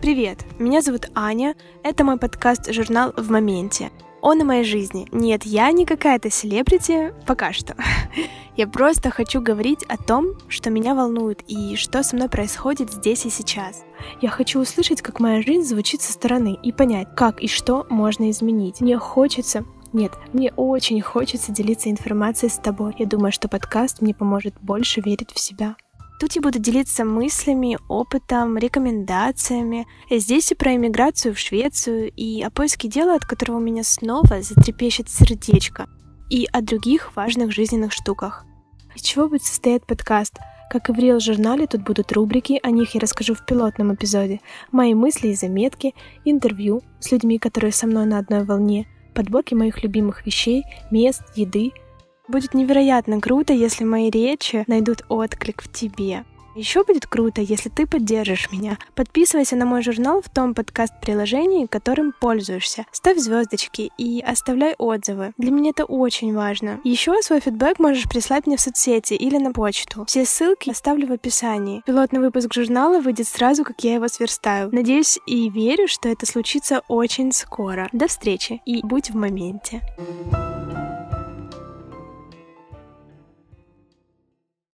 Привет, меня зовут Аня, это мой подкаст «Журнал в моменте». Он о моей жизни. Нет, я не какая-то селебрити, пока что. Я просто хочу говорить о том, что меня волнует и что со мной происходит здесь и сейчас. Я хочу услышать, как моя жизнь звучит со стороны и понять, как и что можно изменить. Мне хочется нет, мне очень хочется делиться информацией с тобой. Я думаю, что подкаст мне поможет больше верить в себя. Тут я буду делиться мыслями, опытом, рекомендациями. Здесь и про иммиграцию в Швецию, и о поиске дела, от которого у меня снова затрепещет сердечко, и о других важных жизненных штуках. Из чего будет состоять подкаст? Как и в Real журнале, тут будут рубрики, о них я расскажу в пилотном эпизоде, мои мысли и заметки, интервью с людьми, которые со мной на одной волне, подборки моих любимых вещей, мест, еды — Будет невероятно круто, если мои речи найдут отклик в тебе. Еще будет круто, если ты поддержишь меня. Подписывайся на мой журнал в том подкаст-приложении, которым пользуешься. Ставь звездочки и оставляй отзывы. Для меня это очень важно. Еще свой фидбэк можешь прислать мне в соцсети или на почту. Все ссылки оставлю в описании. Пилотный выпуск журнала выйдет сразу, как я его сверстаю. Надеюсь и верю, что это случится очень скоро. До встречи и будь в моменте. thank you